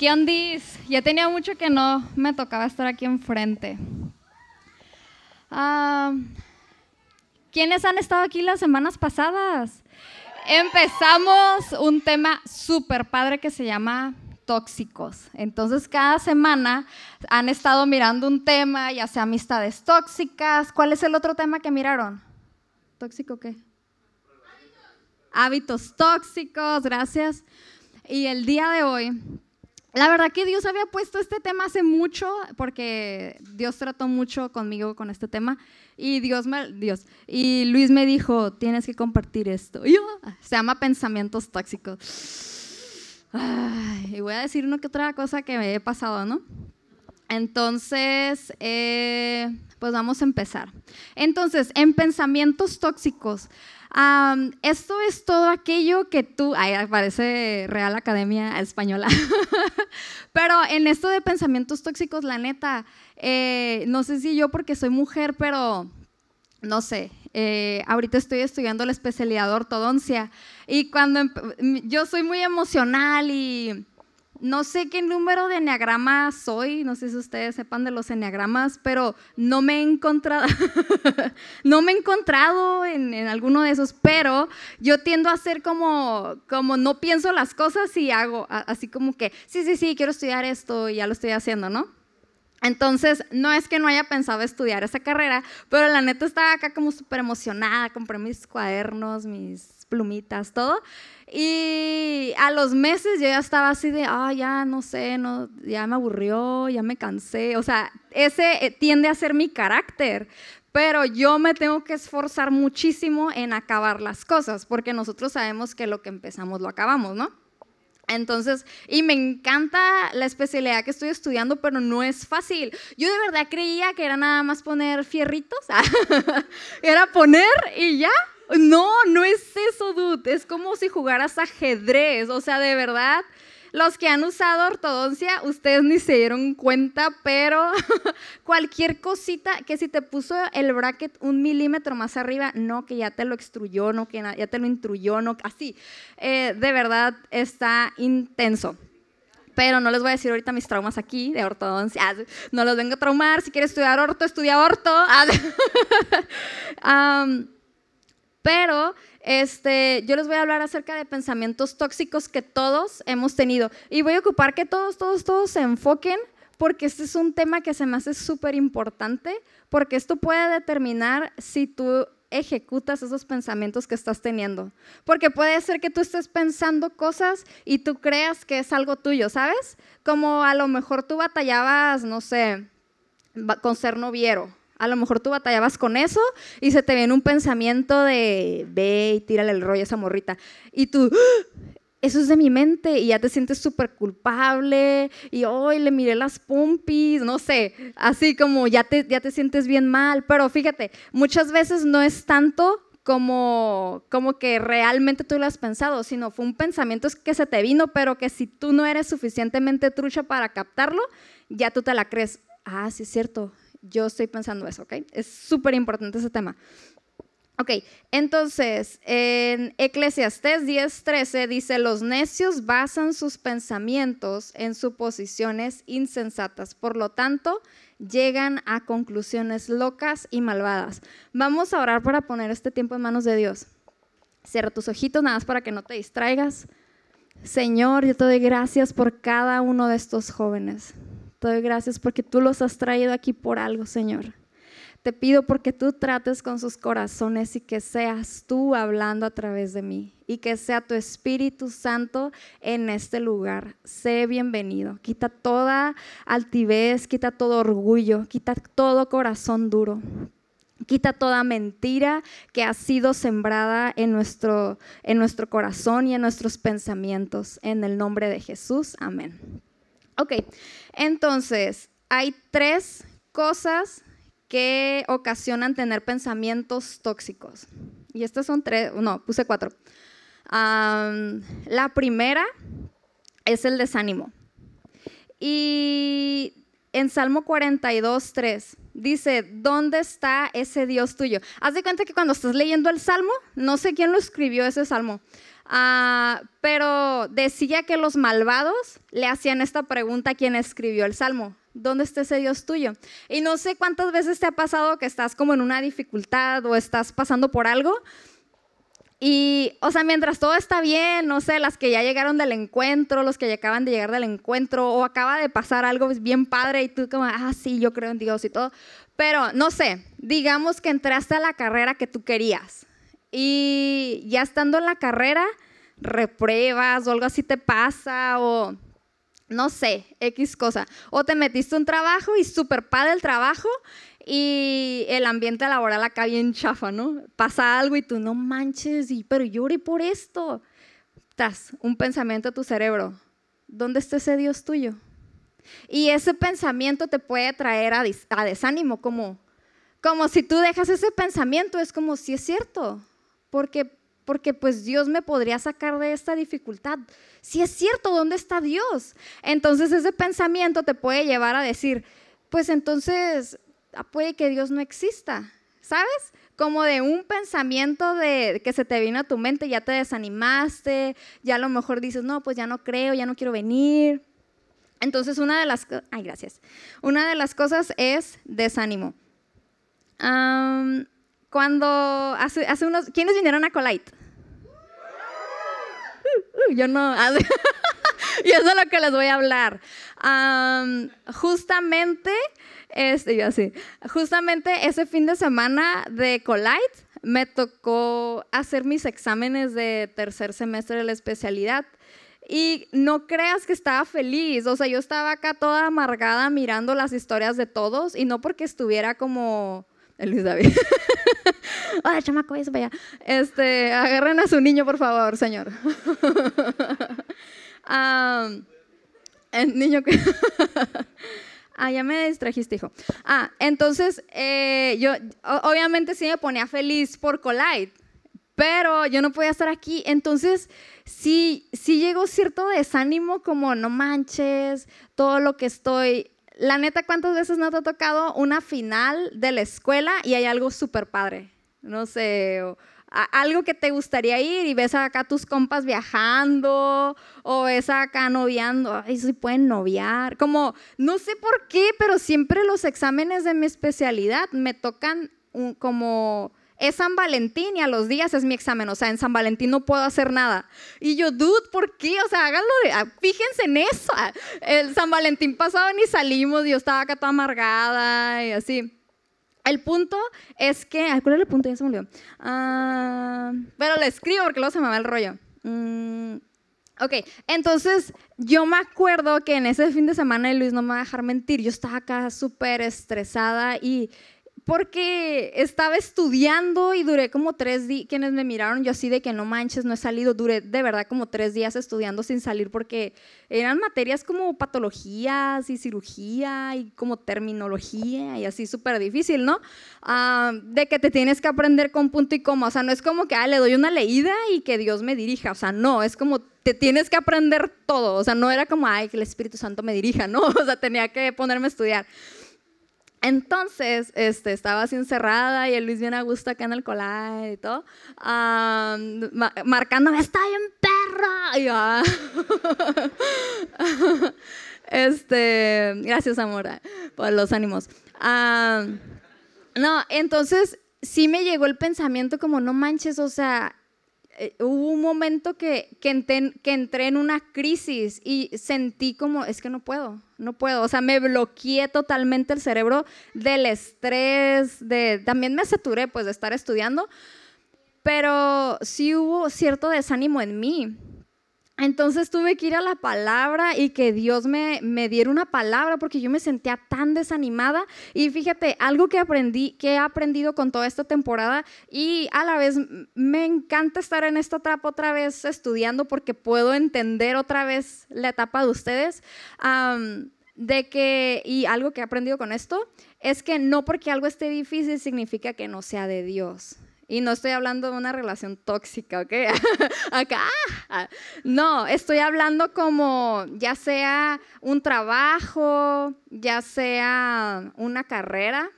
¿Qué ondis? Ya tenía mucho que no me tocaba estar aquí enfrente. Ah, ¿Quiénes han estado aquí las semanas pasadas? Empezamos un tema súper padre que se llama tóxicos. Entonces, cada semana han estado mirando un tema, ya sea amistades tóxicas. ¿Cuál es el otro tema que miraron? ¿Tóxico qué? Hábitos tóxicos, gracias. Y el día de hoy, la verdad que Dios había puesto este tema hace mucho, porque Dios trató mucho conmigo con este tema. Y Dios me, Dios, y Luis me dijo, tienes que compartir esto. Yo, se llama pensamientos tóxicos y voy a decir una que otra cosa que me he pasado, ¿no? Entonces, eh, pues vamos a empezar. Entonces, en pensamientos tóxicos, esto es todo aquello que tú, ahí aparece Real Academia Española, pero en esto de pensamientos tóxicos, la neta, eh, no sé si yo porque soy mujer, pero no sé, eh, ahorita estoy estudiando la especialidad de ortodoncia y cuando yo soy muy emocional y no sé qué número de enneagrama soy, no sé si ustedes sepan de los enneagramas, pero no me he encontrado, no me he encontrado en, alguno de esos, pero yo tiendo a ser como, como no pienso las cosas y hago así como que, sí, sí, sí, quiero estudiar esto y ya lo estoy haciendo, ¿no? Entonces, no es que no haya pensado estudiar esa carrera, pero la neta estaba acá como súper emocionada, compré mis cuadernos, mis plumitas, todo. Y a los meses yo ya estaba así de, ah, ya no sé, no, ya me aburrió, ya me cansé. O sea, ese eh, tiende a ser mi carácter. Pero yo me tengo que esforzar muchísimo en acabar las cosas, porque nosotros sabemos que lo que empezamos lo acabamos, ¿no? Entonces, y me encanta la especialidad que estoy estudiando, pero no es fácil. Yo de verdad creía que era nada más poner fierritos, era poner y ya. No, no es eso, dude. Es como si jugaras ajedrez. O sea, de verdad, los que han usado ortodoncia, ustedes ni se dieron cuenta, pero cualquier cosita que si te puso el bracket un milímetro más arriba, no, que ya te lo extruyó, no, que ya te lo intruyó, no, así. Eh, de verdad está intenso. Pero no les voy a decir ahorita mis traumas aquí de ortodoncia. Ah, no los vengo a traumar. Si quieres estudiar orto, estudia orto. um, pero este, yo les voy a hablar acerca de pensamientos tóxicos que todos hemos tenido. Y voy a ocupar que todos, todos, todos se enfoquen porque este es un tema que se me hace súper importante, porque esto puede determinar si tú ejecutas esos pensamientos que estás teniendo. Porque puede ser que tú estés pensando cosas y tú creas que es algo tuyo, ¿sabes? Como a lo mejor tú batallabas, no sé, con ser noviero a lo mejor tú batallabas con eso y se te viene un pensamiento de, ve y tírale el rollo a esa morrita. Y tú, ¡Ah! eso es de mi mente y ya te sientes súper culpable y hoy le miré las pompis, no sé, así como ya te, ya te sientes bien mal. Pero fíjate, muchas veces no es tanto como, como que realmente tú lo has pensado, sino fue un pensamiento que se te vino, pero que si tú no eres suficientemente trucha para captarlo, ya tú te la crees. Ah, sí es cierto, yo estoy pensando eso, ¿ok? Es súper importante ese tema. Ok, entonces en Eclesiastés 10:13 dice, los necios basan sus pensamientos en suposiciones insensatas, por lo tanto llegan a conclusiones locas y malvadas. Vamos a orar para poner este tiempo en manos de Dios. Cierra tus ojitos nada más para que no te distraigas. Señor, yo te doy gracias por cada uno de estos jóvenes. Te doy gracias porque tú los has traído aquí por algo, Señor. Te pido porque tú trates con sus corazones y que seas tú hablando a través de mí y que sea tu Espíritu Santo en este lugar. Sé bienvenido. Quita toda altivez, quita todo orgullo, quita todo corazón duro. Quita toda mentira que ha sido sembrada en nuestro, en nuestro corazón y en nuestros pensamientos. En el nombre de Jesús. Amén. Ok, entonces hay tres cosas que ocasionan tener pensamientos tóxicos. Y estas son tres, no, puse cuatro. la primera es el desánimo. Y en Salmo 42, 3, dice, ¿dónde está ese Dios tuyo? Haz de cuenta que cuando estás leyendo el Salmo, no sé quién lo escribió ese Salmo, ah, pero decía que los malvados le hacían esta pregunta a quien escribió el Salmo. ¿Dónde está ese Dios tuyo? Y no sé cuántas veces te ha pasado que estás como en una dificultad o estás pasando por algo y, o sea, mientras todo está bien, no sé, las que ya llegaron del encuentro, los que ya acaban de llegar del encuentro, o acaba de pasar algo bien padre y tú como, ah, sí, yo creo en Dios y todo. Pero, no sé, digamos que entraste a la carrera que tú querías y ya estando en la carrera, repruebas o algo así te pasa o no sé, X cosa. O te metiste un trabajo y súper padre el trabajo y el ambiente laboral acá bien chafa, ¿no? Pasa algo y tú no manches, y, pero lloré por esto. Estás un pensamiento a tu cerebro. ¿Dónde está ese Dios tuyo? Y ese pensamiento te puede traer a, a desánimo, como, como si tú dejas ese pensamiento, es como si es cierto, porque, porque pues Dios me podría sacar de esta dificultad. Si es cierto, ¿dónde está Dios? Entonces ese pensamiento te puede llevar a decir, pues entonces Ah, puede que Dios no exista, ¿sabes? Como de un pensamiento de que se te vino a tu mente, ya te desanimaste, ya a lo mejor dices, no, pues ya no creo, ya no quiero venir. Entonces, una de las, ay, gracias. Una de las cosas es desánimo. Cuando hace, hace unos, ¿quiénes vinieron a Colite? Uh, uh, yo no, y eso es lo que les voy a hablar. justamente este, yo así. Justamente ese fin de semana de Colite me tocó hacer mis exámenes de tercer semestre de la especialidad. Y no creas que estaba feliz, o sea, yo estaba acá toda amargada mirando las historias de todos y no porque estuviera como Luis David. Ay, chamaco, eso vaya. Este, agarren a su niño, por favor, señor. el niño que Ah, ya me distrajiste, hijo. Ah, entonces eh, yo obviamente sí me ponía feliz por Collide, pero yo no podía estar aquí. Entonces sí, sí llegó cierto desánimo como no manches, todo lo que estoy... La neta, ¿cuántas veces no te ha tocado una final de la escuela y hay algo súper padre? No sé, algo que te gustaría ir y ves acá tus compas viajando o ves acá noviando, ay, si pueden noviar, como no sé por qué, pero siempre los exámenes de mi especialidad me tocan como es San Valentín y a los días es mi examen, o sea, en San Valentín no puedo hacer nada. Y yo, dude, ¿por qué? O sea, háganlo, ah, fíjense en eso. El San Valentín pasado ni salimos, yo estaba acá toda amargada y así. El punto es que. ¿Cuál era el punto? Ya se me olvidó. Ah, pero lo escribo porque luego se me va el rollo. Mm, ok, entonces yo me acuerdo que en ese fin de semana, y Luis no me va a dejar mentir, yo estaba acá súper estresada y porque estaba estudiando y duré como tres días, quienes me miraron yo así de que no manches, no he salido, duré de verdad como tres días estudiando sin salir porque eran materias como patologías y cirugía y como terminología y así súper difícil, ¿no? Ah, de que te tienes que aprender con punto y coma, o sea, no es como que ah, le doy una leída y que Dios me dirija, o sea, no, es como te tienes que aprender todo, o sea, no era como, ay, que el Espíritu Santo me dirija, no, o sea, tenía que ponerme a estudiar. Entonces, este, estaba así encerrada y el Luis bien a gusto acá en el colar y todo, marcándome, está bien perra. Ah. este, gracias, Amora, por los ánimos. no, entonces sí me llegó el pensamiento como, no manches, o sea, eh, hubo un momento que, que, entré, en una crisis y sentí como, es que no puedo, no puedo. O sea, me bloqueé totalmente el cerebro del estrés, también me saturé pues de estar estudiando, pero sí hubo cierto desánimo en mí. Entonces tuve que ir a la palabra y que Dios me, me, diera una palabra porque yo me sentía tan desanimada. Y fíjate, algo que aprendí, que he aprendido con toda esta temporada y a la vez me encanta estar en esta etapa otra vez estudiando porque puedo entender otra vez la etapa de ustedes. de que, y algo que he aprendido con esto, es que no porque algo esté difícil significa que no sea de Dios. Y no estoy hablando de una relación tóxica, ¿ok? Acá. Ah, no, estoy hablando como ya sea un trabajo, ya sea una carrera.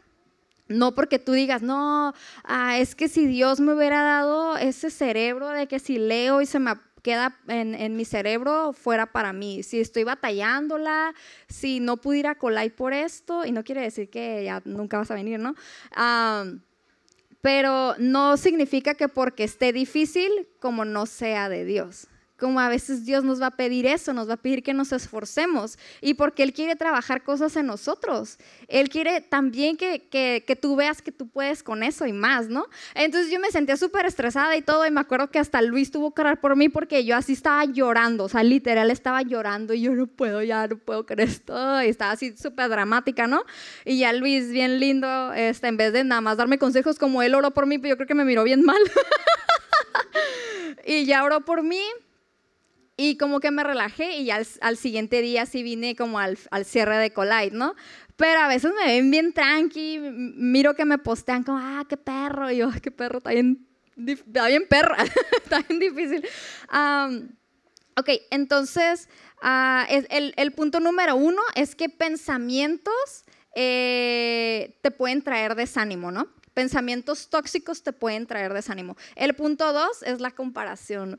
No porque tú digas, no, ah, es que si Dios me hubiera dado ese cerebro de que si leo y se me queda en, mi cerebro fuera para mí. Si estoy batallándola, si no pudiera colar por esto, y no quiere decir que ya nunca vas a venir, ¿no? Pero no significa que porque esté difícil, como no sea de Dios como a veces Dios nos va a pedir eso, nos va a pedir que nos esforcemos y porque Él quiere trabajar cosas en nosotros. Él quiere también que, que, tú veas que tú puedes con eso y más, ¿no? Entonces yo me sentía súper estresada y todo y me acuerdo que hasta Luis tuvo que orar por mí porque yo así estaba llorando, o sea, literal estaba llorando y yo no puedo, ya no puedo creer esto y estaba así súper dramática, ¿no? Y ya Luis, bien lindo, este, en vez de nada más darme consejos como él oró por mí, yo creo que me miró bien mal. y ya oró por mí y como que me relajé y al, al siguiente día sí vine como al, al, cierre de Collide, ¿no? Pero a veces me ven bien tranqui, miro que me postean como, ah, qué perro, y yo, qué perro, está bien, está bien perra, está bien difícil. ok, entonces, uh, el, el, punto número uno es que pensamientos eh, te pueden traer desánimo, ¿no? Pensamientos tóxicos te pueden traer desánimo. El punto dos es la comparación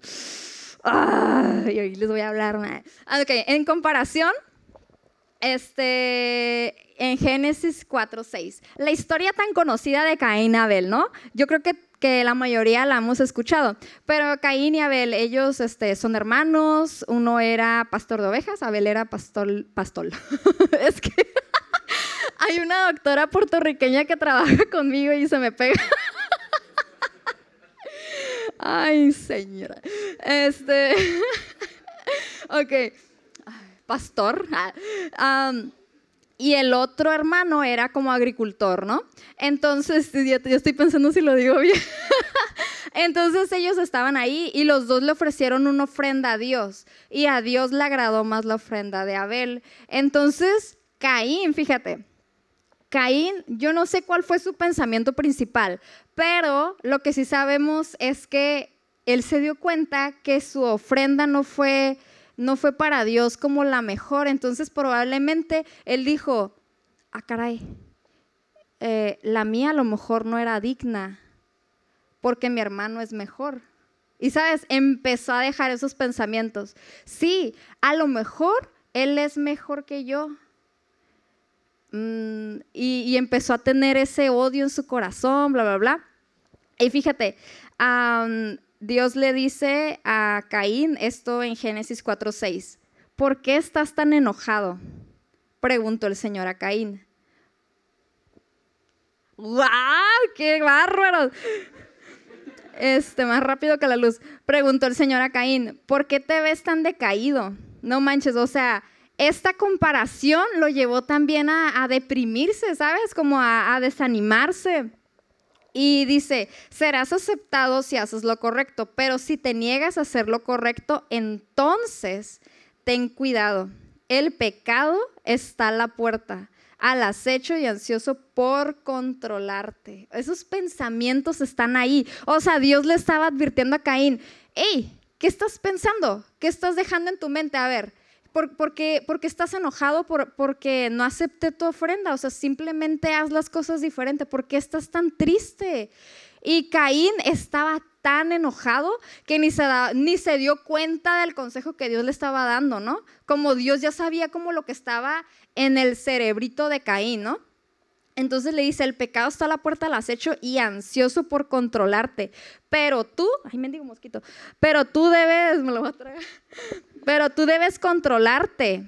y hoy les voy a hablar. Ah, ok, en comparación, este, en Génesis 4.6, la historia tan conocida de Caín y Abel, ¿no? Yo creo que, que, la mayoría la hemos escuchado, pero Caín y Abel, ellos este, son hermanos, uno era pastor de ovejas, Abel era pastor, pastor. es que hay una doctora puertorriqueña que trabaja conmigo y se me pega. Ay, señora. Este. ok. Pastor. y el otro hermano era como agricultor, ¿no? Entonces, yo, estoy pensando si lo digo bien. Entonces ellos estaban ahí y los dos le ofrecieron una ofrenda a Dios y a Dios le agradó más la ofrenda de Abel. Entonces, Caín, fíjate, Caín, yo no sé cuál fue su pensamiento principal, pero lo que sí sabemos es que él se dio cuenta que su ofrenda no fue, no fue para Dios como la mejor. Entonces probablemente él dijo, ah, caray, eh, la mía a lo mejor no era digna porque mi hermano es mejor. Y sabes, empezó a dejar esos pensamientos. Sí, a lo mejor él es mejor que yo, Mm, y, empezó a tener ese odio en su corazón, bla, bla, bla. Y fíjate, Dios le dice a Caín esto en Génesis 4:6. ¿Por qué estás tan enojado? Preguntó el Señor a Caín. ¡Wow! ¡Qué bárbaro! Este, más rápido que la luz. Preguntó el Señor a Caín, ¿por qué te ves tan decaído? No manches, o sea, esta comparación lo llevó también a, deprimirse, ¿sabes? Como a, desanimarse. Y dice, serás aceptado si haces lo correcto, pero si te niegas a hacer lo correcto, entonces ten cuidado. El pecado está a la puerta, al acecho y ansioso por controlarte. Esos pensamientos están ahí. O sea, Dios le estaba advirtiendo a Caín, hey, ¿qué estás pensando? ¿Qué estás dejando en tu mente? A ver, por, porque, porque estás enojado por, porque no acepté tu ofrenda. O sea, simplemente haz las cosas diferente. ¿Por qué estás tan triste? Y Caín estaba tan enojado que ni se, ni se dio cuenta del consejo que Dios le estaba dando, ¿no? Como Dios ya sabía como lo que estaba en el cerebrito de Caín, ¿no? Entonces le dice, el pecado está a la puerta del acecho y ansioso por controlarte. Pero tú, ay, mendigo mosquito, pero tú debes, me lo voy a traer, pero tú debes controlarte.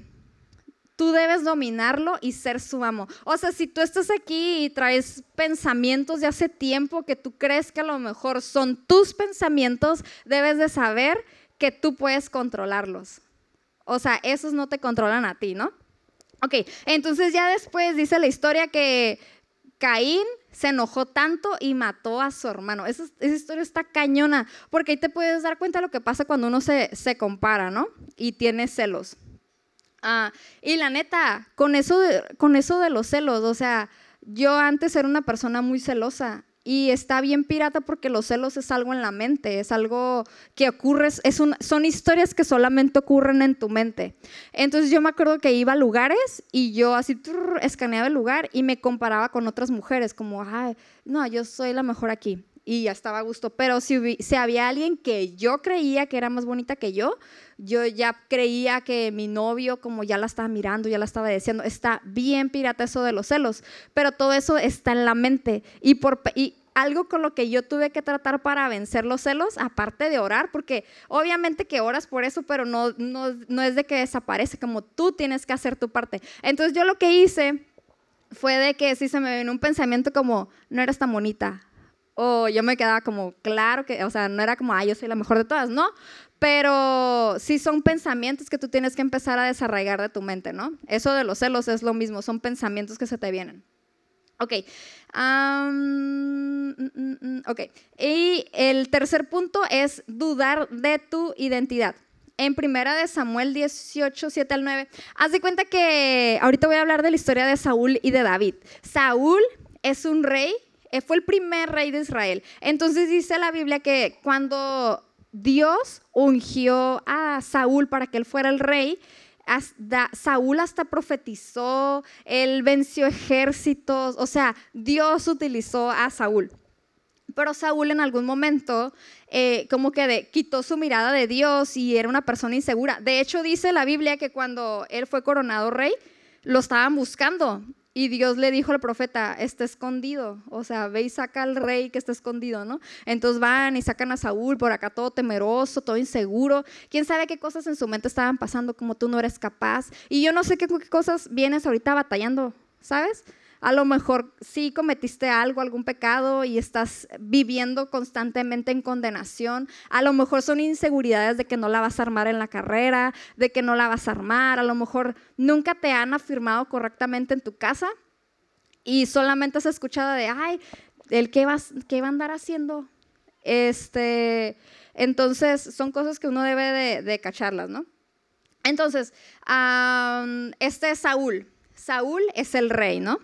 Tú debes dominarlo y ser su amo. O sea, si tú estás aquí y traes pensamientos de hace tiempo que tú crees que a lo mejor son tus pensamientos, debes de saber que tú puedes controlarlos. O sea, esos no te controlan a ti, ¿no? Ok, entonces ya después dice la historia que Caín se enojó tanto y mató a su hermano. Esa, historia está cañona, porque ahí te puedes dar cuenta de lo que pasa cuando uno se, compara, ¿no? Y tiene celos. Ah, y la neta, con eso, de, con eso de los celos, o sea, yo antes era una persona muy celosa y está bien pirata porque los celos es algo en la mente, es algo que ocurre, es son historias que solamente ocurren en tu mente. Entonces yo me acuerdo que iba a lugares y yo así escaneaba el lugar y me comparaba con otras mujeres, como, ay, no, yo soy la mejor aquí y ya estaba a gusto. Pero si, si, había alguien que yo creía que era más bonita que yo, yo ya creía que mi novio, como ya la estaba mirando, ya la estaba diciendo, está bien pirata eso de los celos. Pero todo eso está en la mente. Y, por, y algo con lo que yo tuve que tratar para vencer los celos, aparte de orar, porque obviamente que oras por eso, pero no, no, no es de que desaparece, como tú tienes que hacer tu parte. Entonces yo lo que hice fue de que si se me vino un pensamiento como, no eres tan bonita, o yo me quedaba como, claro que, o sea, no era como, ah, yo soy la mejor de todas, no, pero sí son pensamientos que tú tienes que empezar a desarraigar de tu mente, ¿no? Eso de los celos es lo mismo, son pensamientos que se te vienen. Ok. Mm, ok. Y el tercer punto es dudar de tu identidad. En primera de Samuel 18, 7 al 9, haz de cuenta que ahorita voy a hablar de la historia de Saúl y de David. Saúl es un rey fue el primer rey de Israel. Entonces dice la Biblia que cuando Dios ungió a Saúl para que él fuera el rey, Saúl hasta profetizó, él venció ejércitos, o sea, Dios utilizó a Saúl. Pero Saúl en algún momento eh, como que quitó su mirada de Dios y era una persona insegura. De hecho, dice la Biblia que cuando él fue coronado rey, lo estaban buscando y Dios le dijo al profeta, está escondido, o sea, ve y saca al rey que está escondido, ¿no? Entonces van y sacan a Saúl por acá todo temeroso, todo inseguro. ¿Quién sabe qué cosas en su mente estaban pasando como tú no eres capaz? Y yo no sé qué, qué cosas vienes ahorita batallando, ¿sabes? A lo mejor sí cometiste algo, algún pecado y estás viviendo constantemente en condenación. A lo mejor son inseguridades de que no la vas a armar en la carrera, de que no la vas a armar. A lo mejor nunca te han afirmado correctamente en tu casa y solamente has escuchado de, ay, el qué va, qué va a andar haciendo. Este, entonces son cosas que uno debe de, cacharlas, ¿no? Entonces, este es Saúl. Saúl es el rey, ¿no?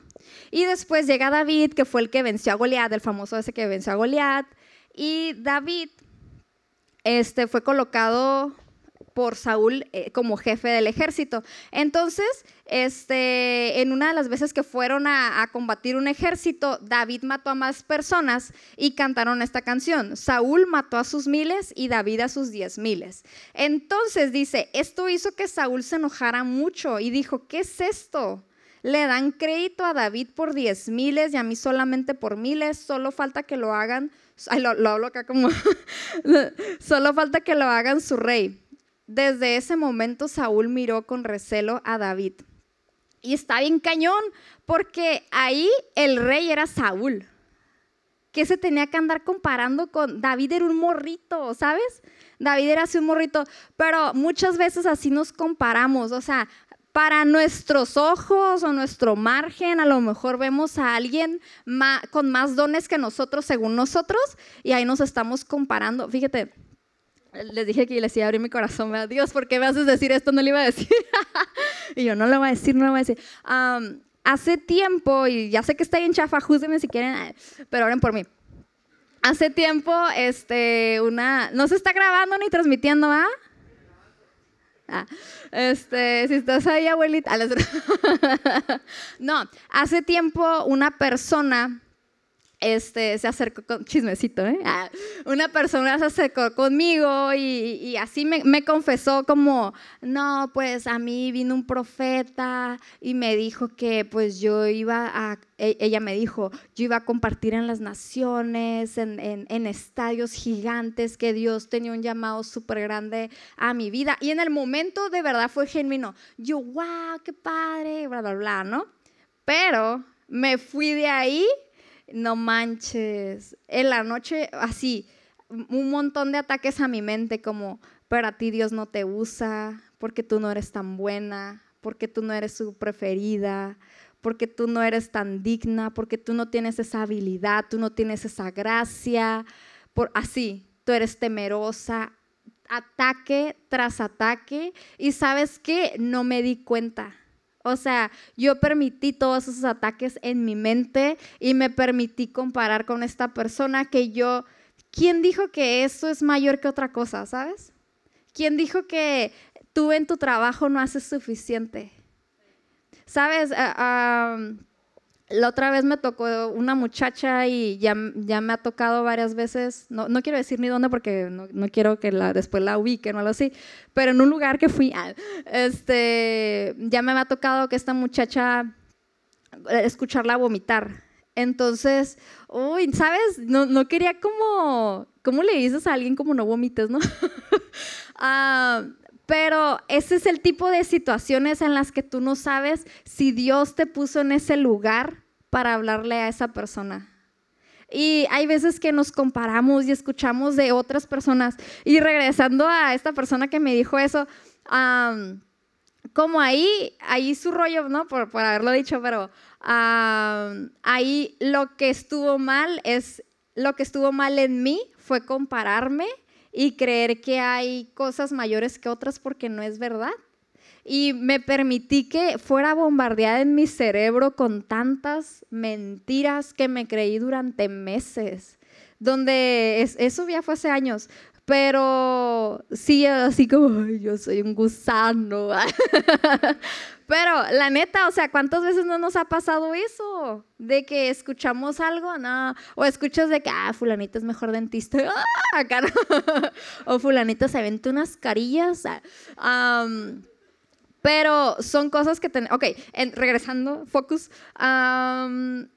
Y después llega David, que fue el que venció a Goliat, el famoso ese que venció a Goliat. Y David este, fue colocado por Saúl eh, como jefe del ejército. Entonces, este, en una de las veces que fueron a, a, combatir un ejército, David mató a más personas y cantaron esta canción. Saúl mató a sus miles y David a sus diez miles. Entonces dice, esto hizo que Saúl se enojara mucho y dijo, ¿qué es esto? Le dan crédito a David por diez miles y a mí solamente por miles. Solo falta que lo hagan, lo, hablo acá como, solo falta que lo hagan su rey. Desde ese momento Saúl miró con recelo a David. Y está bien cañón, porque ahí el rey era Saúl. Que se tenía que andar comparando con David era un morrito, ¿sabes? David era así un morrito, pero muchas veces así nos comparamos, o sea, para nuestros ojos o nuestro margen, a lo mejor vemos a alguien con más dones que nosotros, según nosotros, y ahí nos estamos comparando. Fíjate, les dije que les iba a abrir mi corazón, Dios, ¿por qué me haces decir esto? No le iba a decir. y yo no lo voy a decir, no lo voy a decir. hace tiempo, y ya sé que está en chafa, júzguenme si quieren, pero oren por mí. Hace tiempo, este, una, no se está grabando ni transmitiendo, ¿ah? Este, si estás ahí, abuelita. no, hace tiempo una persona este, se acercó con, chismecito, ¿eh? Ah, una persona se acercó conmigo y, así me, confesó como, no, pues a mí vino un profeta y me dijo que pues yo iba a, e, ella me dijo, yo iba a compartir en las naciones, en estadios gigantes, que Dios tenía un llamado súper grande a mi vida. Y en el momento de verdad fue genuino. Yo, wow, qué padre, bla, bla, bla, ¿no? Pero me fui de ahí no manches, en la noche así, un montón de ataques a mi mente como, pero a ti Dios no te usa, porque tú no eres tan buena, porque tú no eres su preferida, porque tú no eres tan digna, porque tú no tienes esa habilidad, tú no tienes esa gracia, por así, tú eres temerosa, ataque tras ataque y sabes qué, no me di cuenta O sea, yo permití todos esos ataques en mi mente y me permití comparar con esta persona que yo, ¿quién dijo que eso es mayor que otra cosa, sabes? ¿Quién dijo que tú en tu trabajo no haces suficiente? ¿Sabes? Ah, la otra vez me tocó una muchacha y ya, ya me ha tocado varias veces, no, no quiero decir ni dónde porque no, no, quiero que después la ubiquen o algo así, pero en un lugar que fui, ah, este, ya me ha tocado que esta muchacha, eh, escucharla vomitar. Entonces, uy, ¿sabes? No, no quería como, ¿cómo le dices a alguien como no vomites, no? ah, pero ese es el tipo de situaciones en las que tú no sabes si Dios te puso en ese lugar para hablarle a esa persona. Y hay veces que nos comparamos y escuchamos de otras personas. Y regresando a esta persona que me dijo eso, como ahí, ahí su rollo, ¿no? Por, haberlo dicho, pero ahí lo que estuvo mal es, lo que estuvo mal en mí fue compararme y creer que hay cosas mayores que otras porque no es verdad. Y me permití que fuera bombardeada en mi cerebro con tantas mentiras que me creí durante meses, donde eso ya fue hace años, pero sí, así como, yo soy un gusano. pero la neta, o sea, ¿cuántas veces no nos ha pasado eso? De que escuchamos algo, no, o escuchas de que, ah, fulanita es mejor dentista, ¡Ah! o fulanita se vende unas carillas. Um, pero son cosas que tenemos. Ok, regresando, focus.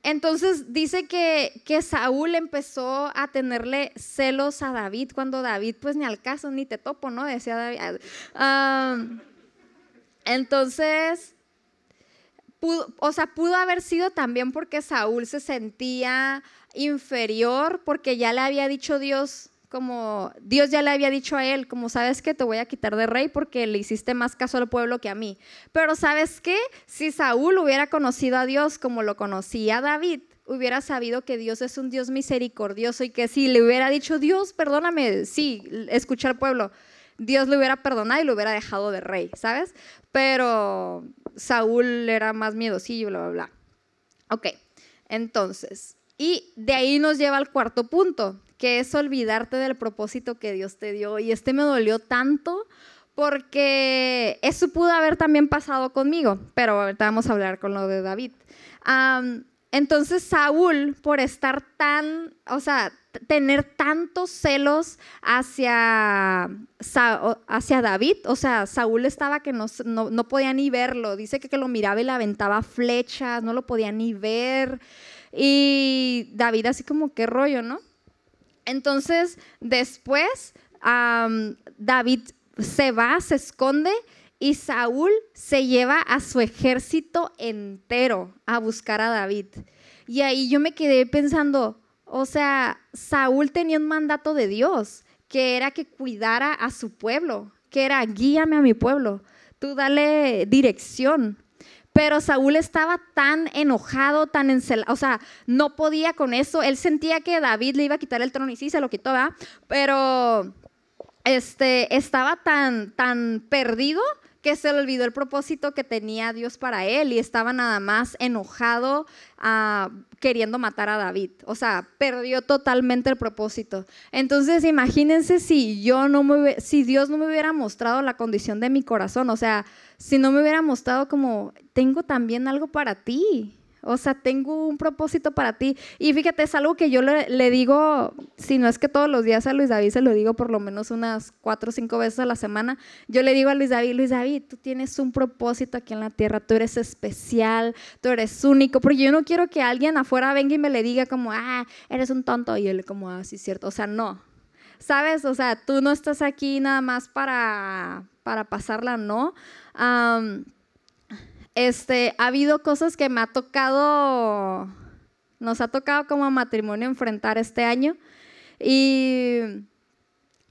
entonces dice que, que, Saúl empezó a tenerle celos a David cuando David, pues ni al caso, ni te topo, ¿no? Decía David. entonces, o sea, pudo haber sido también porque Saúl se sentía inferior, porque ya le había dicho Dios como Dios ya le había dicho a él, como sabes que te voy a quitar de rey porque le hiciste más caso al pueblo que a mí. Pero sabes qué, si Saúl hubiera conocido a Dios como lo conocía David, hubiera sabido que Dios es un Dios misericordioso y que si le hubiera dicho, Dios, perdóname, sí, escucha al pueblo, Dios le hubiera perdonado y lo hubiera dejado de rey, ¿sabes? Pero Saúl era más miedosillo, bla, bla, bla. Ok, entonces, y de ahí nos lleva al cuarto punto, que es olvidarte del propósito que Dios te dio. Y este me dolió tanto porque eso pudo haber también pasado conmigo, pero ahorita vamos a hablar con lo de David. entonces Saúl, por estar tan, o sea, tener tantos celos hacia, hacia David, o sea, Saúl estaba que no, no, podía ni verlo, dice que, que lo miraba y le aventaba flechas, no lo podía ni ver. Y David así como, qué rollo, ¿no? Entonces, después, David se va, se esconde y Saúl se lleva a su ejército entero a buscar a David. Y ahí yo me quedé pensando, o sea, Saúl tenía un mandato de Dios, que era que cuidara a su pueblo, que era guíame a mi pueblo, tú dale dirección. Pero Saúl estaba tan enojado, tan encelado, o sea, no podía con eso. Él sentía que David le iba a quitar el trono y sí, se lo quitó, ¿verdad? Pero este, estaba tan, tan perdido que se olvidó el propósito que tenía Dios para él y estaba nada más enojado ah, queriendo matar a David. O sea, perdió totalmente el propósito. Entonces, imagínense si yo no me, si Dios no me hubiera mostrado la condición de mi corazón, o sea, si no me hubiera mostrado como tengo también algo para ti. O sea, tengo un propósito para ti. Y fíjate, es algo que yo le, digo, si no es que todos los días a Luis David se lo digo por lo menos unas cuatro o cinco veces a la semana. Yo le digo a Luis David, Luis David, tú tienes un propósito aquí en la tierra, tú eres especial, tú eres único. Porque yo no quiero que alguien afuera venga y me le diga como, ah, eres un tonto. Y él como, ah, sí, cierto. O sea, no. ¿Sabes? O sea, tú no estás aquí nada más para, para pasarla, no este, ha habido cosas que me ha tocado, nos ha tocado como matrimonio enfrentar este año. Y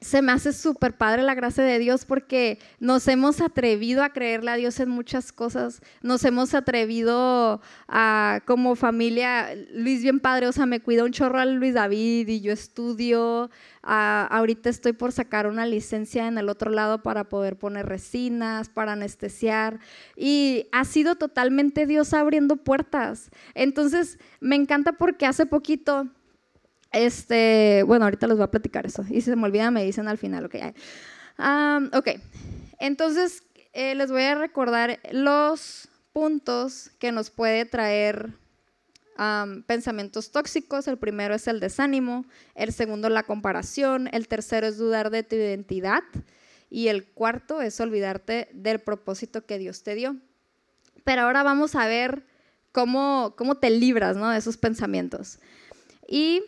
se me hace súper padre la gracia de Dios porque nos hemos atrevido a creerle a Dios en muchas cosas, nos hemos atrevido a, como familia, Luis bien padre, o sea, me cuida un chorro a Luis David y yo estudio, ahorita estoy por sacar una licencia en el otro lado para poder poner resinas, para anestesiar. Y ha sido totalmente Dios abriendo puertas. Entonces, me encanta porque hace poquito este, bueno, ahorita les voy a platicar eso. Y si se me olvida, me dicen al final, ok. ok, entonces eh, les voy a recordar los puntos que nos puede traer pensamientos tóxicos. El primero es el desánimo, el segundo la comparación, el tercero es dudar de tu identidad y el cuarto es olvidarte del propósito que Dios te dio. Pero ahora vamos a ver cómo, cómo te libras ¿no? de esos pensamientos. Y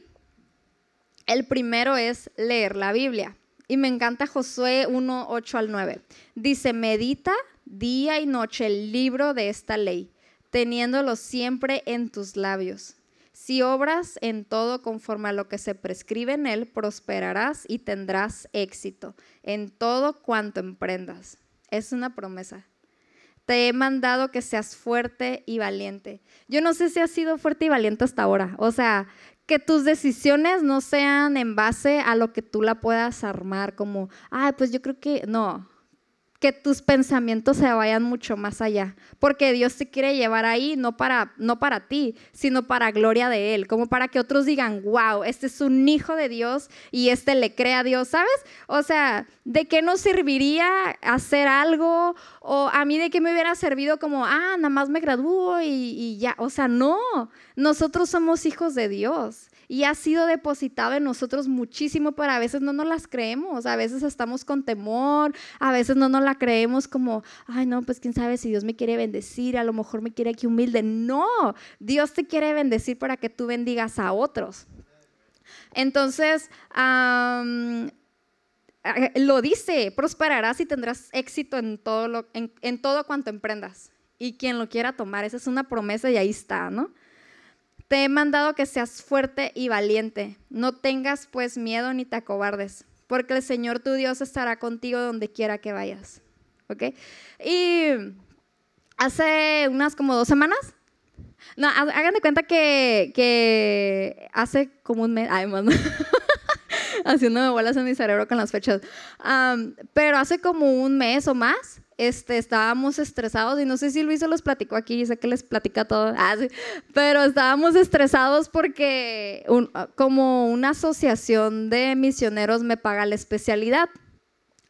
el primero es leer la Biblia. Y me encanta Josué 1, 8 al 9. Dice, medita día y noche el libro de esta ley, teniéndolo siempre en tus labios. Si obras en todo conforme a lo que se prescribe en él, prosperarás y tendrás éxito en todo cuanto emprendas. Es una promesa. Te he mandado que seas fuerte y valiente. Yo no sé si has sido fuerte y valiente hasta ahora. O sea, que tus decisiones no sean en base a lo que tú la puedas armar, como, ay, pues yo creo que no, que tus pensamientos se vayan mucho más allá, porque Dios te quiere llevar ahí no para, no para ti, sino para gloria de Él, como para que otros digan, wow, este es un hijo de Dios y este le cree a Dios, ¿sabes? O sea, ¿de qué nos serviría hacer algo? O a mí de qué me hubiera servido como, ah, nada más me gradúo y, y ya, o sea, no, nosotros somos hijos de Dios y ha sido depositado en nosotros muchísimo, pero a veces no nos las creemos, a veces estamos con temor, a veces no nos la creemos como, ay no, pues quién sabe si Dios me quiere bendecir, a lo mejor me quiere aquí humilde. No, Dios te quiere bendecir para que tú bendigas a otros. Entonces, lo dice, prosperarás y tendrás éxito en todo, lo, en todo cuanto emprendas. Y quien lo quiera tomar, esa es una promesa y ahí está, ¿no? Te he mandado que seas fuerte y valiente. No tengas pues miedo ni te acobardes, porque el Señor tu Dios estará contigo donde quiera que vayas. ¿Ok? Y hace unas como dos semanas, no, hagan de cuenta que, que hace como un mes, haciéndome bolas en mi cerebro con las fechas, pero hace como un mes o más, este, estábamos estresados y no sé si Luis se los platicó aquí, sé que les platica todo, ah, pero estábamos estresados porque como una asociación de misioneros me paga la especialidad.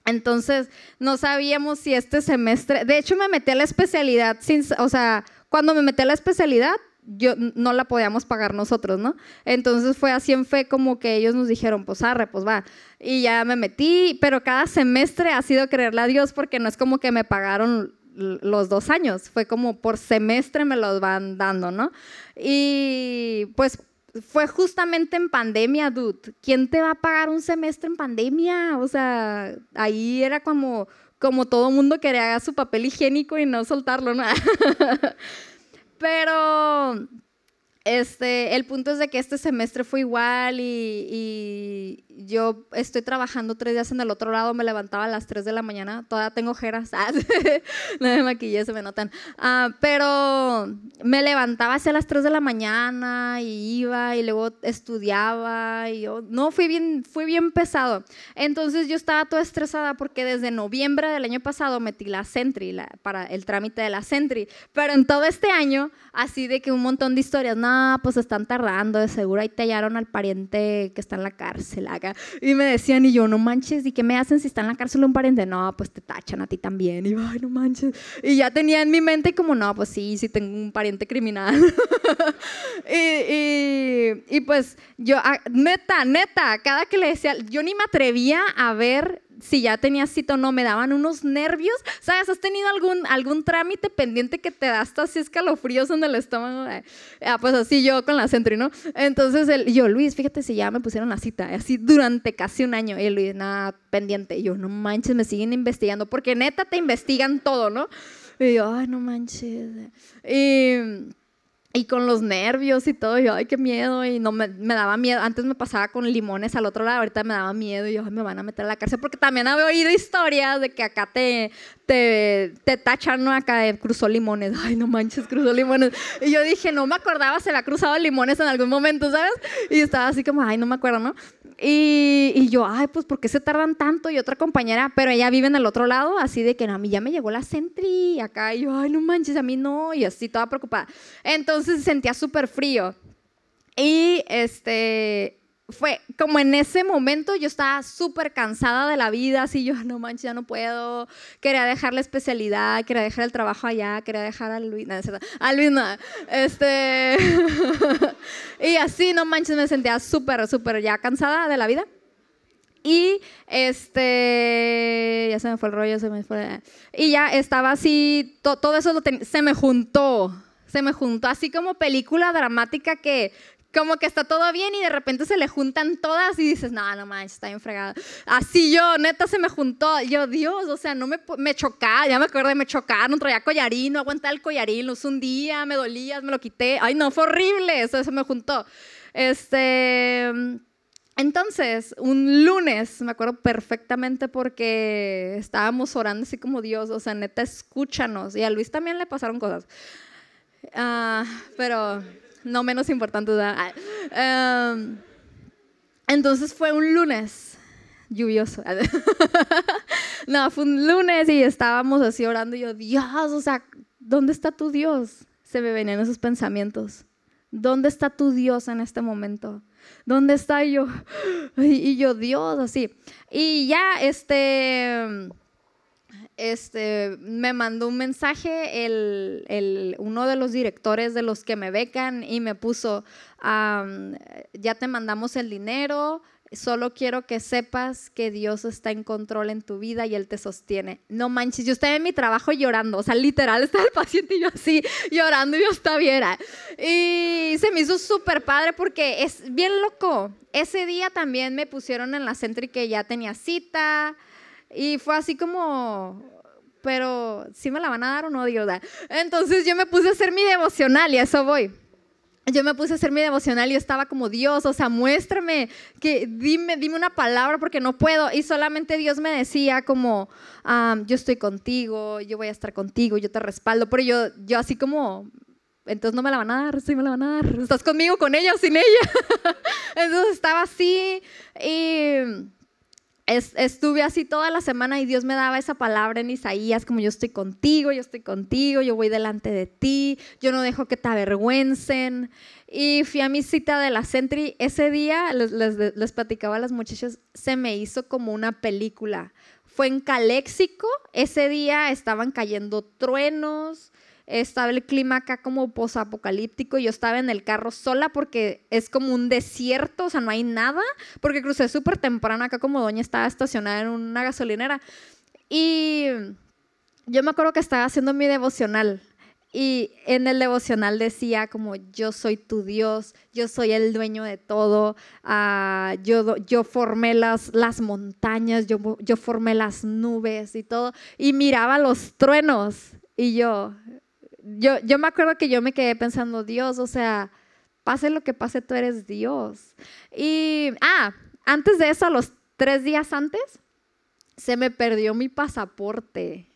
Entonces, no sabíamos si este semestre, de hecho me metí a la especialidad, sin, o sea, cuando me metí a la especialidad, yo no la podíamos pagar nosotros, ¿no? Entonces fue así en fe como que ellos nos dijeron, pues arre, pues va. Y ya me metí, pero cada semestre ha sido creerle a Dios porque no es como que me pagaron los dos años, fue como por semestre me los van dando, ¿no? Y pues fue justamente en pandemia, dude. ¿Quién te va a pagar un semestre en pandemia? O sea, ahí era como, como todo mundo quería su papel higiénico y no soltarlo, ¿no? Pero este, el punto es de que este semestre fue igual y, yo estoy trabajando tres días en el otro lado, me levantaba a las 3 de la mañana, todavía tengo ojeras, ah, no me maquillé, se me notan, ah, pero me levantaba hacia las 3 de la mañana y iba y luego estudiaba y yo, no, fui bien, fui bien pesado. Entonces yo estaba toda estresada porque desde noviembre del año pasado metí la Sentry para el trámite de la Sentry, pero en todo este año, así de que un montón de historias, pues están tardando, de seguro ahí te hallaron al pariente que está en la cárcel acá. Y me decían, y yo, no manches, ¿y qué me hacen si está en la cárcel un pariente? No, pues te tachan a ti también. Y yo, ay, no manches. Y ya tenía en mi mente como, no, pues sí, sí tengo un pariente criminal. y, y, pues yo, ah, neta, neta, cada que le decía, yo ni me atrevía a ver si ya tenías cita o no, me daban unos nervios. ¿Sabes? ¿Has tenido algún, algún trámite pendiente que te da hasta así escalofríos en el estómago? Ah, pues así yo con la Sentry, ¿no? Entonces el, yo, Luis, fíjate si ya me pusieron la cita, así durante casi un año. Y Luis, nada, pendiente. Y yo, no manches, me siguen investigando, porque neta te investigan todo, ¿no? Y yo, ay, no manches. Y y con los nervios y todo, yo, ay, qué miedo, y no me, me, daba miedo. Antes me pasaba con limones al otro lado, ahorita me daba miedo, y yo, ay, me van a meter a la cárcel, porque también había oído historias de que acá te, te, te tachan, ¿no? Acá de cruzó limones, ay, no manches, cruzó limones. Y yo dije, no me acordaba, se le ha cruzado limones en algún momento, ¿sabes? Y estaba así como, ay, no me acuerdo, ¿no? Y, y, yo, ay, pues, ¿por qué se tardan tanto? Y otra compañera, pero ella vive en el otro lado, así de que no, a mí ya me llegó la Sentry, acá, y yo, ay, no manches, a mí no, y así, toda preocupada. Entonces sentía súper frío. Y este, fue como en ese momento yo estaba súper cansada de la vida, así yo, no manches, ya no puedo, quería dejar la especialidad, quería dejar el trabajo allá, quería dejar a Luis, no, a Luis no, este, y así, no manches, me sentía súper, súper ya cansada de la vida. Y este, ya se me fue el rollo, se me y ya estaba así, todo eso se me juntó, se me juntó, así como película dramática que como que está todo bien y de repente se le juntan todas y dices, no, no manches, está bien fregada. Así yo, neta, se me juntó. Yo, Dios, o sea, no me, me chocaba, ya me acuerdo, me chocaron, traía collarín, no aguantaba el collarín, un día, me dolía, me lo quité. Ay, no, fue horrible, eso se me juntó. Este. Entonces, un lunes, me acuerdo perfectamente porque estábamos orando así como Dios, o sea, neta, escúchanos. Y a Luis también le pasaron cosas. Uh, pero no menos importante. Um, entonces fue un lunes lluvioso. no, fue un lunes y estábamos así orando y yo, Dios, o sea, ¿dónde está tu Dios? Se me venían esos pensamientos. ¿Dónde está tu Dios en este momento? ¿Dónde está yo? Y yo, Dios, así. Y ya, este este, me mandó un mensaje el, uno de los directores de los que me becan y me puso, ya te mandamos el dinero, solo quiero que sepas que Dios está en control en tu vida y Él te sostiene. No manches, yo estaba en mi trabajo llorando, o sea, literal, estaba el paciente y yo así llorando y yo estaba bien. Y se me hizo súper padre porque es bien loco. Ese día también me pusieron en la Sentry que ya tenía cita. Y fue así como, pero ¿sí me la van a dar o no, Dios? Entonces yo me puse a hacer mi devocional y a eso voy. Yo me puse a hacer mi devocional y yo estaba como, Dios, o sea, muéstrame, que dime, dime una palabra porque no puedo. Y solamente Dios me decía como, yo estoy contigo, yo voy a estar contigo, yo te respaldo. Pero yo, yo así como, entonces no me la van a dar, sí me la van a dar. ¿Estás conmigo, con ella sin ella? entonces estaba así y estuve así toda la semana y Dios me daba esa palabra en Isaías, como yo estoy contigo, yo estoy contigo, yo voy delante de ti, yo no dejo que te avergüencen. Y fui a mi cita de la Sentry. Ese día, les, les, les platicaba a las muchachas, se me hizo como una película. Fue en Caléxico, ese día estaban cayendo truenos, estaba el clima acá como posapocalíptico. Yo estaba en el carro sola porque es como un desierto, o sea, no hay nada. Porque crucé súper temprano acá como doña estaba estacionada en una gasolinera. Y yo me acuerdo que estaba haciendo mi devocional. Y en el devocional decía como yo soy tu Dios, yo soy el dueño de todo, uh, yo, formé las, montañas, yo formé las nubes y todo. Y miraba los truenos y yo, yo, yo me acuerdo que yo me quedé pensando, Dios, o sea, pase lo que pase, tú eres Dios. Y, ah, antes de eso, los tres días antes, se me perdió mi pasaporte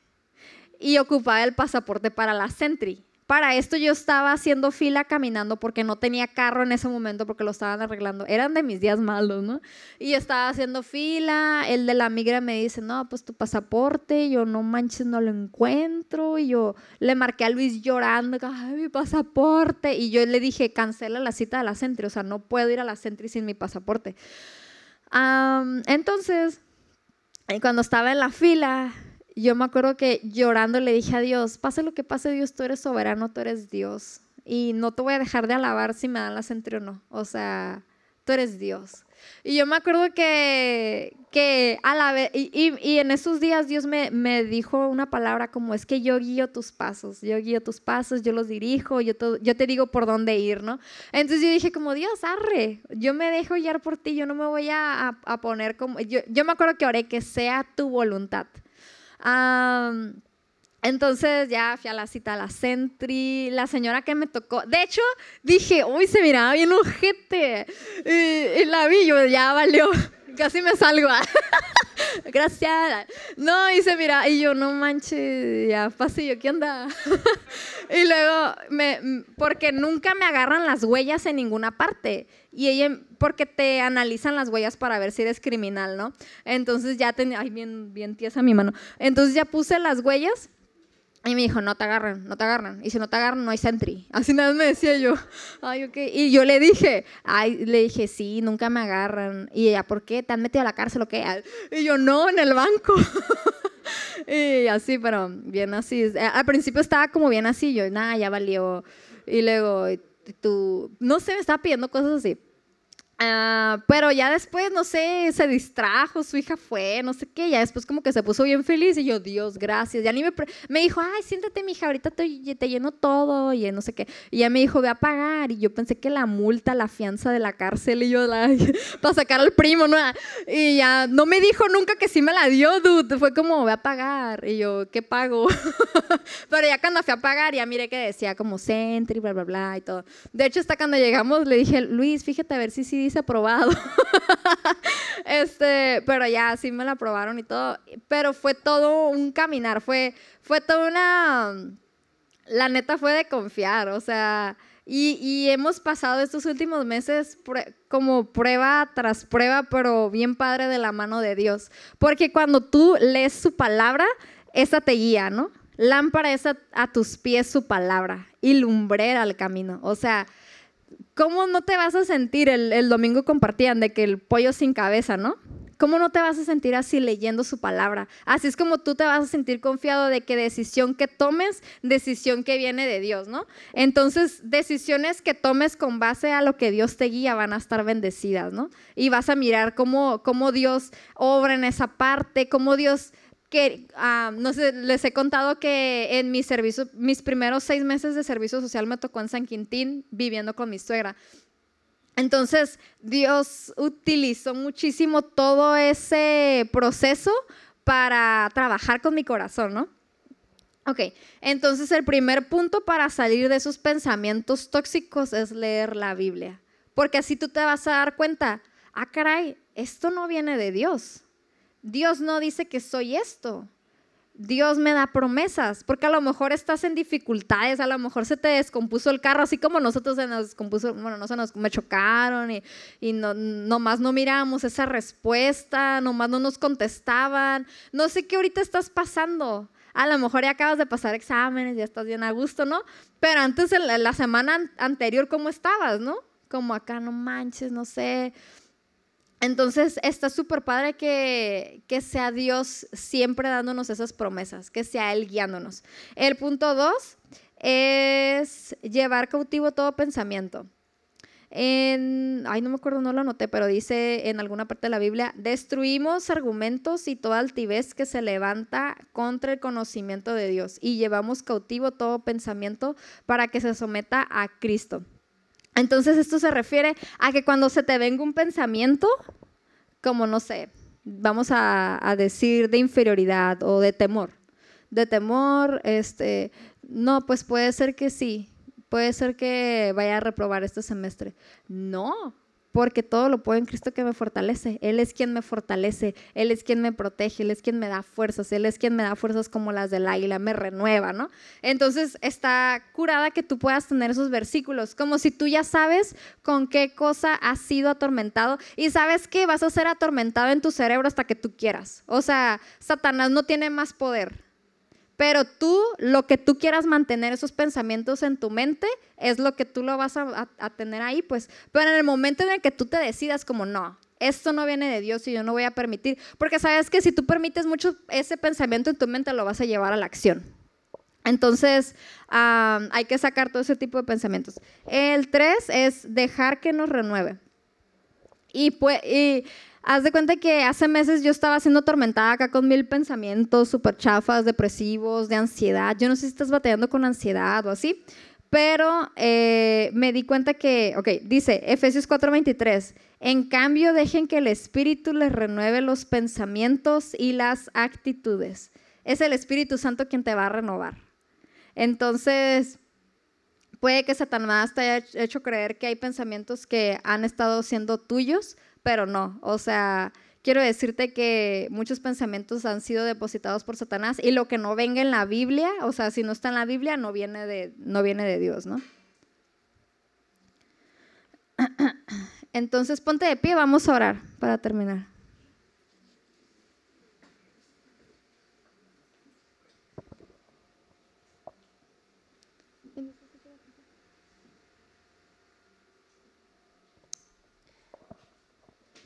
y ocupaba el pasaporte para la Sentry. Para esto yo estaba haciendo fila caminando porque no tenía carro en ese momento porque lo estaban arreglando. Eran de mis días malos, ¿no? Y estaba haciendo fila, el de la migra me dice, no, pues tu pasaporte, yo no manches, no lo encuentro. Y yo le marqué a Luis llorando, ay, mi pasaporte. Y yo le dije, cancela la cita de la Sentry, o sea, no puedo ir a la Sentry sin mi pasaporte. entonces, cuando estaba en la fila, yo me acuerdo que llorando le dije a Dios, pase lo que pase Dios, tú eres soberano, tú eres Dios. Y no te voy a dejar de alabar si me dan la centro o no. O sea, tú eres Dios. Y yo me acuerdo que, que a la vez, y, y, en esos días Dios me, me, dijo una palabra como es que yo guío tus pasos, yo guío tus pasos, yo los dirijo, yo, yo te digo por dónde ir, ¿no? Entonces yo dije como Dios, arre, yo me dejo guiar por ti, yo no me voy a, a, poner como, yo, yo me acuerdo que oré que sea tu voluntad Entonces ya fui a la cita a la Sentry, la señora que me tocó, de hecho dije, uy, se miraba bien ojete, y, y yo ya valió, casi me salgo. Gracias. No, y se mira, y yo, no manches, ya yo ¿qué onda? y luego, me, porque nunca me agarran las huellas en ninguna parte. Y ella, porque te analizan las huellas para ver si eres criminal, ¿no? Entonces ya tenía, ay, bien, bien tiesa mi mano. Entonces ya puse las huellas y me dijo, no te agarran, no te agarran. Y si no te agarran, no hay sentry. Así nada me decía yo. Ay. Y yo le dije, ay, le dije, sí, nunca me agarran. Y ella, ¿por qué? ¿Te han metido a la cárcel o qué? Y yo, no, en el banco. y así, pero bien así. Al principio estaba como bien así. Yo, nada, ya valió. Y luego, tú, no sé, me estaba pidiendo cosas así. Ah, pero ya después, no sé, se distrajo, su hija fue, no sé qué, ya después como que se puso bien feliz y yo, Dios, gracias. Ya ni me, me dijo, ay, siéntate, mija, ahorita te, te, lleno todo y no sé qué. Y ya me dijo, ve a pagar. Y yo pensé que la multa, la fianza de la cárcel y yo, la, para sacar al primo, ¿no? Y ya no me dijo nunca que sí me la dio, dude. Fue como, ve a pagar. Y yo, ¿qué pago? pero ya cuando fui a pagar, ya miré que decía como Sentry, bla, bla, bla y todo. De hecho, hasta cuando llegamos, le dije, Luis, fíjate a ver si sí aprobado. este, pero ya sí me la aprobaron y todo. Pero fue todo un caminar, fue, fue toda una... La neta fue de confiar, o sea, y, hemos pasado estos últimos meses como prueba tras prueba, pero bien padre de la mano de Dios. Porque cuando tú lees su palabra, esa te guía, ¿no? Lámpara es a, a tus pies su palabra y lumbrera al camino. O sea, ¿cómo no te vas a sentir? El, domingo compartían de que el pollo sin cabeza, ¿no? ¿Cómo no te vas a sentir así leyendo su palabra? Así es como tú te vas a sentir confiado de que decisión que tomes, decisión que viene de Dios, ¿no? Entonces, decisiones que tomes con base a lo que Dios te guía van a estar bendecidas, ¿no? Y vas a mirar cómo, cómo Dios obra en esa parte, cómo Dios que, ah, no sé, les he contado que en mi servicio, mis primeros seis meses de servicio social me tocó en San Quintín viviendo con mi suegra. Entonces, Dios utilizó muchísimo todo ese proceso para trabajar con mi corazón, ¿no? Ok, entonces el primer punto para salir de esos pensamientos tóxicos es leer la Biblia, porque así tú te vas a dar cuenta, ah, caray, esto no viene de Dios. Dios no dice que soy esto. Dios me da promesas, porque a lo mejor estás en dificultades, a lo mejor se te descompuso el carro, así como nosotros se nos descompuso, bueno, no se nos, me chocaron y, y no, nomás no miramos esa respuesta, nomás no nos contestaban, no sé qué ahorita estás pasando. A lo mejor ya acabas de pasar exámenes, ya estás bien a gusto, ¿no? Pero antes, la semana anterior, ¿cómo estabas, no? Como acá, no manches, no sé, entonces está súper padre que, que, sea Dios siempre dándonos esas promesas, que sea Él guiándonos. El punto dos es llevar cautivo todo pensamiento. En, ay, no me acuerdo, no lo anoté, pero dice en alguna parte de la Biblia, destruimos argumentos y toda altivez que se levanta contra el conocimiento de Dios y llevamos cautivo todo pensamiento para que se someta a Cristo. Entonces esto se refiere a que cuando se te venga un pensamiento, como no sé, vamos a, decir de inferioridad o de temor, de temor, este, no, pues puede ser que sí, puede ser que vaya a reprobar este semestre. No, porque todo lo puedo en Cristo que me fortalece. Él es quien me fortalece, Él es quien me protege, Él es quien me da fuerzas, Él es quien me da fuerzas como las del águila, me renueva, ¿no? Entonces está curada que tú puedas tener esos versículos, como si tú ya sabes con qué cosa has sido atormentado y sabes que vas a ser atormentado en tu cerebro hasta que tú quieras. O sea, Satanás no tiene más poder pero tú, lo que tú quieras mantener, esos pensamientos en tu mente, es lo que tú lo vas a, tener ahí, pues. Pero en el momento en el que tú te decidas como, no, esto no viene de Dios y yo no voy a permitir, porque sabes que si tú permites mucho ese pensamiento en tu mente, lo vas a llevar a la acción. Entonces, hay que sacar todo ese tipo de pensamientos. El tres es dejar que nos renueve. Y, pues, y Haz de cuenta que hace meses yo estaba siendo atormentada acá con mil pensamientos súper chafas, depresivos, de ansiedad. Yo no sé si estás batallando con ansiedad o así, pero eh, me di cuenta que, ok, dice Efesios 4:23, en cambio dejen que el Espíritu les renueve los pensamientos y las actitudes. es el Espíritu Santo quien te va a renovar. Entonces, puede que Satanás te haya hecho creer que hay pensamientos que han estado siendo tuyos, pero no. O sea, quiero decirte que muchos pensamientos han sido depositados por Satanás y lo que no venga en la Biblia, o sea, si no está en la Biblia, no viene de, no viene de Dios, ¿no? Entonces ponte de pie, vamos a orar para terminar.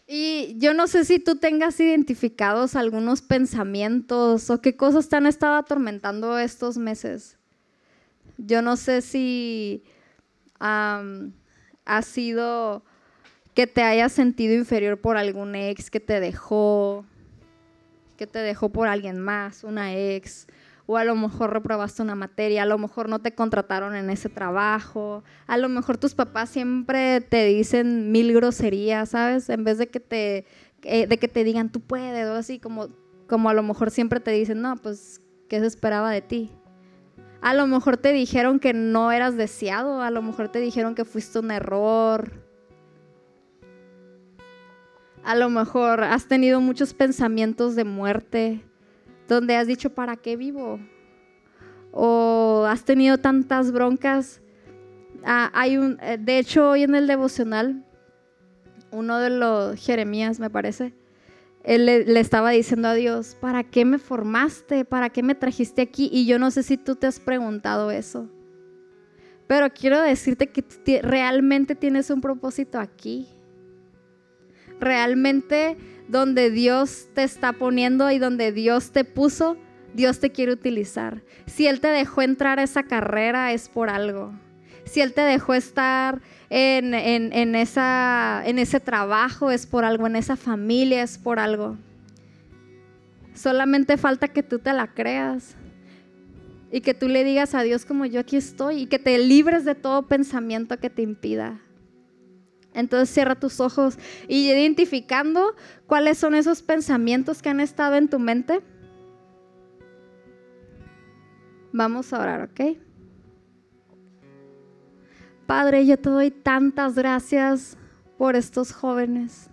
Y yo no sé si tú tengas identificados algunos pensamientos o qué cosas te han estado atormentando estos meses. Yo no sé si ha sido que te hayas sentido inferior por algún ex que te dejó, que te dejó por alguien más, una ex, o a lo mejor reprobaste una materia, a lo mejor no te contrataron en ese trabajo, a lo mejor tus papás siempre te dicen mil groserías, ¿sabes? En vez de que te, eh, de que te digan tú puedes, o así como, como a lo mejor siempre te dicen, no, pues, ¿qué se esperaba de ti? A lo mejor te dijeron que no eras deseado, a lo mejor te dijeron que fuiste un error. A lo mejor has tenido muchos pensamientos de muerte, donde has dicho, ¿para qué vivo? O has tenido tantas broncas. Ah, hay un, eh, de hecho, hoy en el devocional, uno de los Jeremías, me parece, él le, estaba diciendo a Dios, ¿para qué me formaste? ¿Para qué me trajiste aquí? Y yo no sé si tú te has preguntado eso. Pero quiero decirte que realmente tienes un propósito aquí. Realmente donde Dios te está poniendo y donde Dios te puso, Dios te quiere utilizar. Si Él te dejó entrar a esa carrera es por algo. Si Él te dejó estar en, esa, en ese trabajo es por algo, en esa familia es por algo. Solamente falta que tú te la creas y que tú le digas a Dios como yo aquí estoy y que te libres de todo pensamiento que te impida. Entonces cierra tus ojos y identificando cuáles son esos pensamientos que han estado en tu mente. Vamos a orar, ¿ok? Padre, yo te doy tantas gracias por estos jóvenes.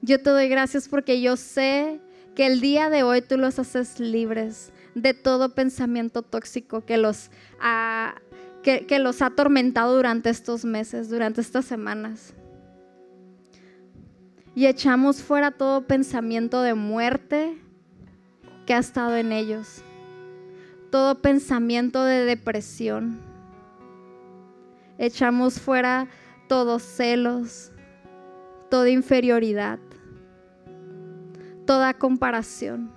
Yo te doy gracias porque yo sé que el día de hoy tú los haces libres de todo pensamiento tóxico que los ha, que, los ha atormentado durante estos meses, durante estas semanas. Y echamos fuera todo pensamiento de muerte que ha estado en ellos, todo pensamiento de depresión echamos fuera todos celos, toda inferioridad, toda comparación.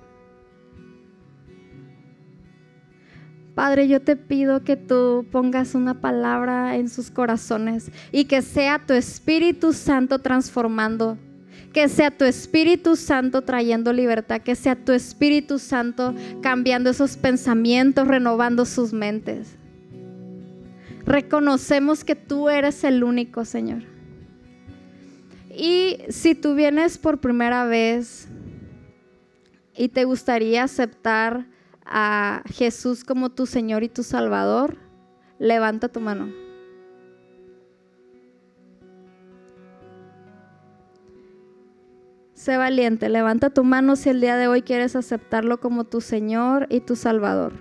Padre, yo te pido que tú pongas una palabra en sus corazones y que sea tu Espíritu Santo transformando, que sea tu Espíritu Santo trayendo libertad, que sea tu Espíritu Santo cambiando esos pensamientos, renovando sus mentes. Reconocemos que tú eres el único, Señor. Y si tú vienes por primera vez y te gustaría aceptar a Jesús como tu Señor y tu Salvador, levanta tu mano. Sé valiente, levanta tu mano si el día de hoy quieres aceptarlo como tu Señor y tu Salvador.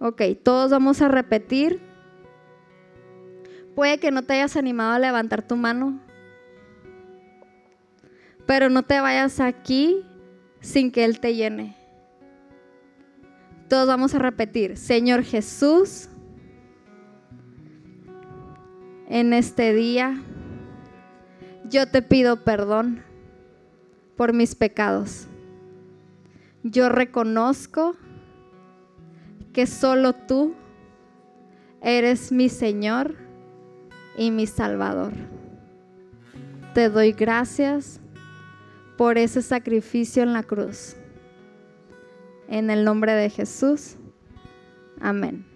Ok, todos vamos a repetir. Puede que no te hayas animado a levantar tu mano, pero no te vayas aquí sin que Él te llene. Todos vamos a repetir, Señor Jesús, en este día yo te pido perdón por mis pecados. Yo reconozco que solo tú eres mi Señor y mi Salvador. Te doy gracias por ese sacrificio en la cruz. En el nombre de Jesús. Amén.